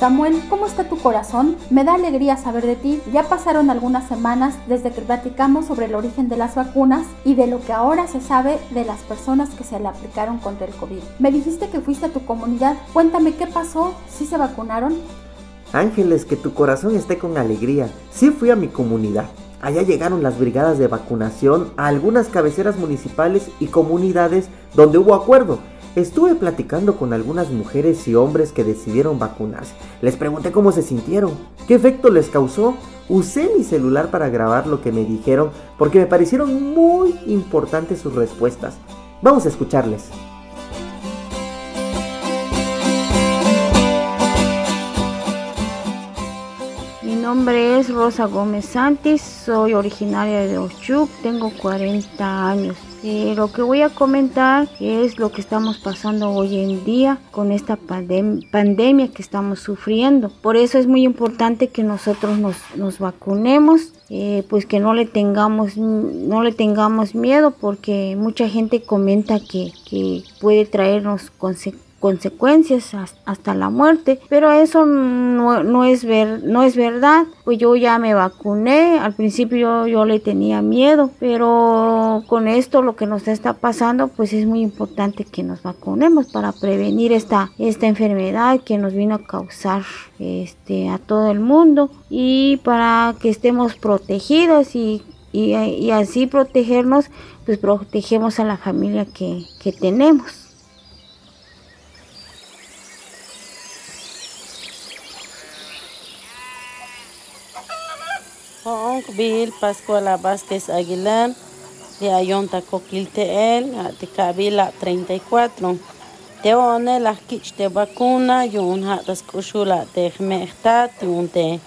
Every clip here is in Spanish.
Samuel, ¿cómo está tu corazón? Me da alegría saber de ti. Ya pasaron algunas semanas desde que platicamos sobre el origen de las vacunas y de lo que ahora se sabe de las personas que se le aplicaron contra el COVID. Me dijiste que fuiste a tu comunidad. Cuéntame qué pasó, ¿sí se vacunaron? Ángeles, que tu corazón esté con alegría. Sí fui a mi comunidad. Allá llegaron las brigadas de vacunación a algunas cabeceras municipales y comunidades donde hubo acuerdo. Estuve platicando con algunas mujeres y hombres que decidieron vacunarse. Les pregunté cómo se sintieron, qué efecto les causó. Usé mi celular para grabar lo que me dijeron porque me parecieron muy importantes sus respuestas. Vamos a escucharles. Nombre es Rosa Gómez Santis, soy originaria de Ochuc, tengo 40 años. Eh, lo que voy a comentar es lo que estamos pasando hoy en día con esta pandemia que estamos sufriendo. Por eso es muy importante que nosotros nos, vacunemos, eh, pues que no le tengamos no le tengamos miedo porque mucha gente comenta que, que puede traernos consecuencias consecuencias hasta la muerte, pero eso no, es ver, no es verdad, pues yo ya me vacuné, al principio yo, le tenía miedo, pero con esto lo que nos está pasando, pues es muy importante que nos vacunemos para prevenir esta, esta enfermedad que nos vino a causar este, a todo el mundo y para que estemos protegidos y y, así protegernos, pues protegemos a la familia que, que tenemos. Bill Pascuala Vázquez Aguilar, de Ayonta Coquilteel, de Kabila 34. Te one las kich de vacuna, yun hat das kushula te mehtat, yun te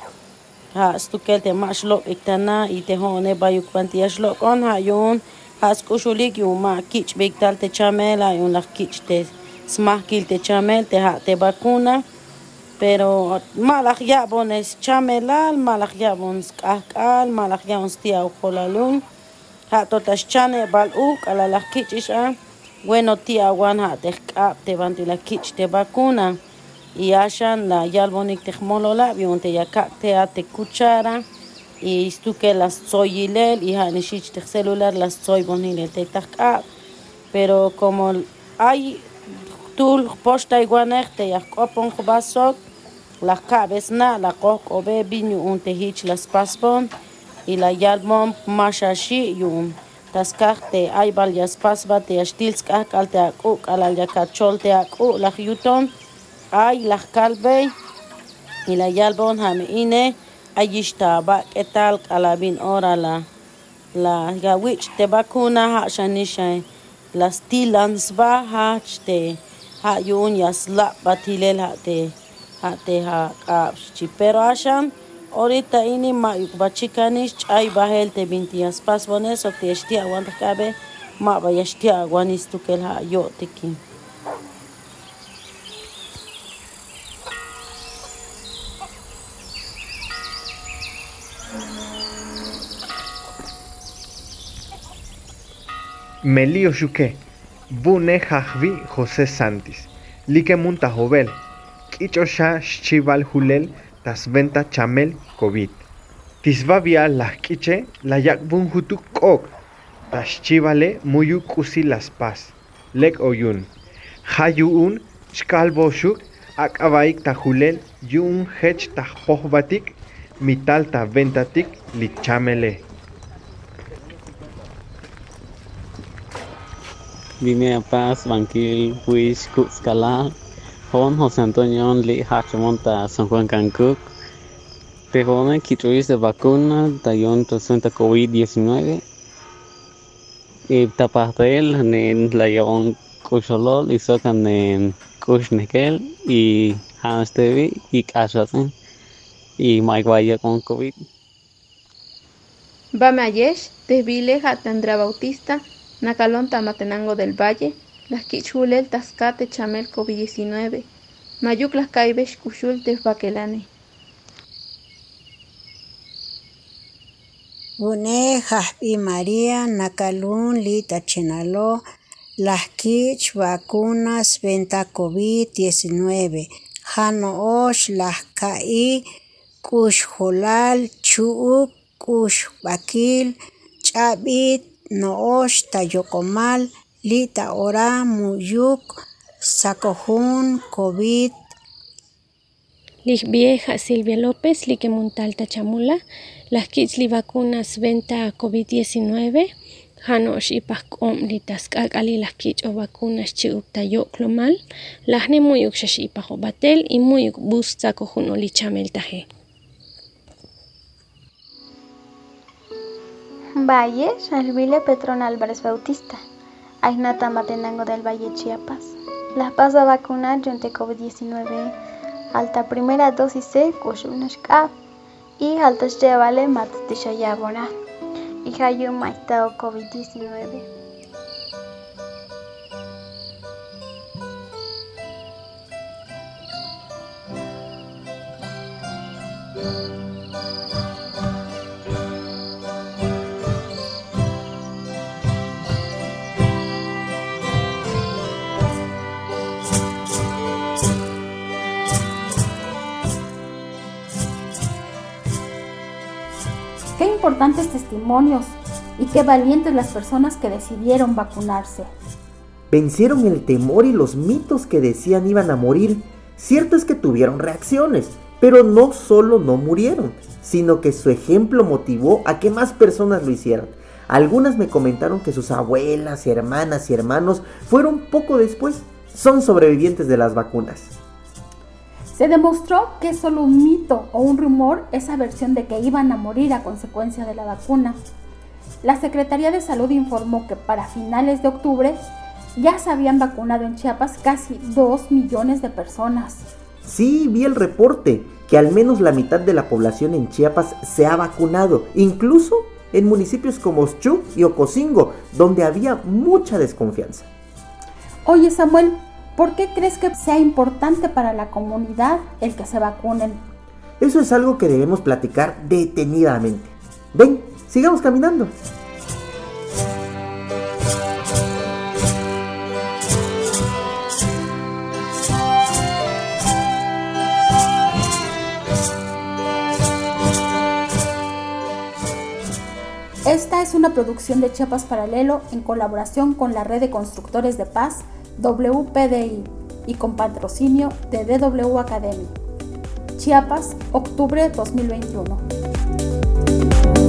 ha stukel te mashlok iktana, y te one bayuk pantiashlok on ha yun, ha skushulik yun ma kich bigtal te chamela, yun las kich te smahkil te chamel, te ha te vacuna pero malak yabon es chamelal, malak yabon skakal, malak yabon stia ujolalun. Ha totas chane bal uk ala la kichisha. Bueno tia wan ha te banti la te vacuna. Y ashan la yalbonik te molola, bion te yakak te a te cuchara. Y que las soyilel y ha nishich te celular las soy bonile te takap. Pero como hay tul posta iguanek te yakopon basok la cabeza la coco be binu un te hich las paspon y la yalmon mashashi yun. Taskarte ay bal yas pasba te kal te aku ala ya kachol te aku la yuton ay la kalbe y la yalbon ham ine ayishta ba ketal kalabin ora la gawich te bakuna ha shanisha las tilans ba ha te ha yun yas la batilel ha te hateha kapshi pero ashan ahorita ini ma bachikanis chay bahel te bintias pas bones o te esti aguanta cabe ma ba yesti aguanis tu kel ha yo tiki Melio Shuke, Bune Jajvi José Santis, Like Munta k'ich'osha xchival julel tasventa chamel covid. Tisvavia lahk'iche layakbun jutu k'ok. Taxchivale muyu k'usi las paz. Lek oyun. Jayu'un xkalboxuk ak'abaik tajulel yu'un jech tajpojbatik mital tajventatik lichamele Vine a Paz, Banquil, Huiz, Cuxcalá, Juan José Antonio Li Hachamonta San Juan Cancún. Tejone Kituis de vacuna, Tayon presenta COVID-19. Y tapatel en la yon Kusholol y socan en Kushnekel y Hanstevi y. Y Mike Vaya con COVID. Bame Ayesh, Desvile Hatandra Bautista, Nacalón Tamatenango del Valle, las Kichulel Tascate Chamel COVID-19, Mayuk las Caibesh Kushul Bakelane. Une Jaspi María Nakalun Lita Chenalo las Kich vacunas venta COVID-19. Janoosh Lahkai, Kush Holal, Chuuk, Kush Bakil, Chabit, Noosh Tayokomal, Lita Ora, Muyuk, Sakohun, COVID, vieja Silvia López, Liquemuntal Tachamula, las kitzli vacunas venta COVID-19, Hanosh y Pacom Litaskakali las kich o vacunas chiuptayo clomal, las ne muyuk shashipajo batel y muyuk busta cojuno lichamel. Valle, Shalvile Petrón Álvarez Bautista, Ainata Matenango del Valle Chiapas. Las pasa vacunar yonte COVID-19 alta primera dosis C kushunashka y altas llevale matisha y hayu maitao COVID-19. Importantes testimonios y qué valientes las personas que decidieron vacunarse. Vencieron el temor y los mitos que decían iban a morir. Cierto es que tuvieron reacciones, pero no solo no murieron, sino que su ejemplo motivó a que más personas lo hicieran. Algunas me comentaron que sus abuelas, hermanas y hermanos fueron poco después. Son sobrevivientes de las vacunas. Se demostró que es solo un mito o un rumor esa versión de que iban a morir a consecuencia de la vacuna. La Secretaría de Salud informó que para finales de octubre ya se habían vacunado en Chiapas casi 2 millones de personas. Sí, vi el reporte, que al menos la mitad de la población en Chiapas se ha vacunado, incluso en municipios como Ochu y Ocosingo, donde había mucha desconfianza. Oye Samuel, ¿Por qué crees que sea importante para la comunidad el que se vacunen? Eso es algo que debemos platicar detenidamente. Ven, sigamos caminando. Esta es una producción de Chiapas Paralelo en colaboración con la Red de Constructores de Paz WPDI y con patrocinio de DW Academy. Chiapas, octubre 2021.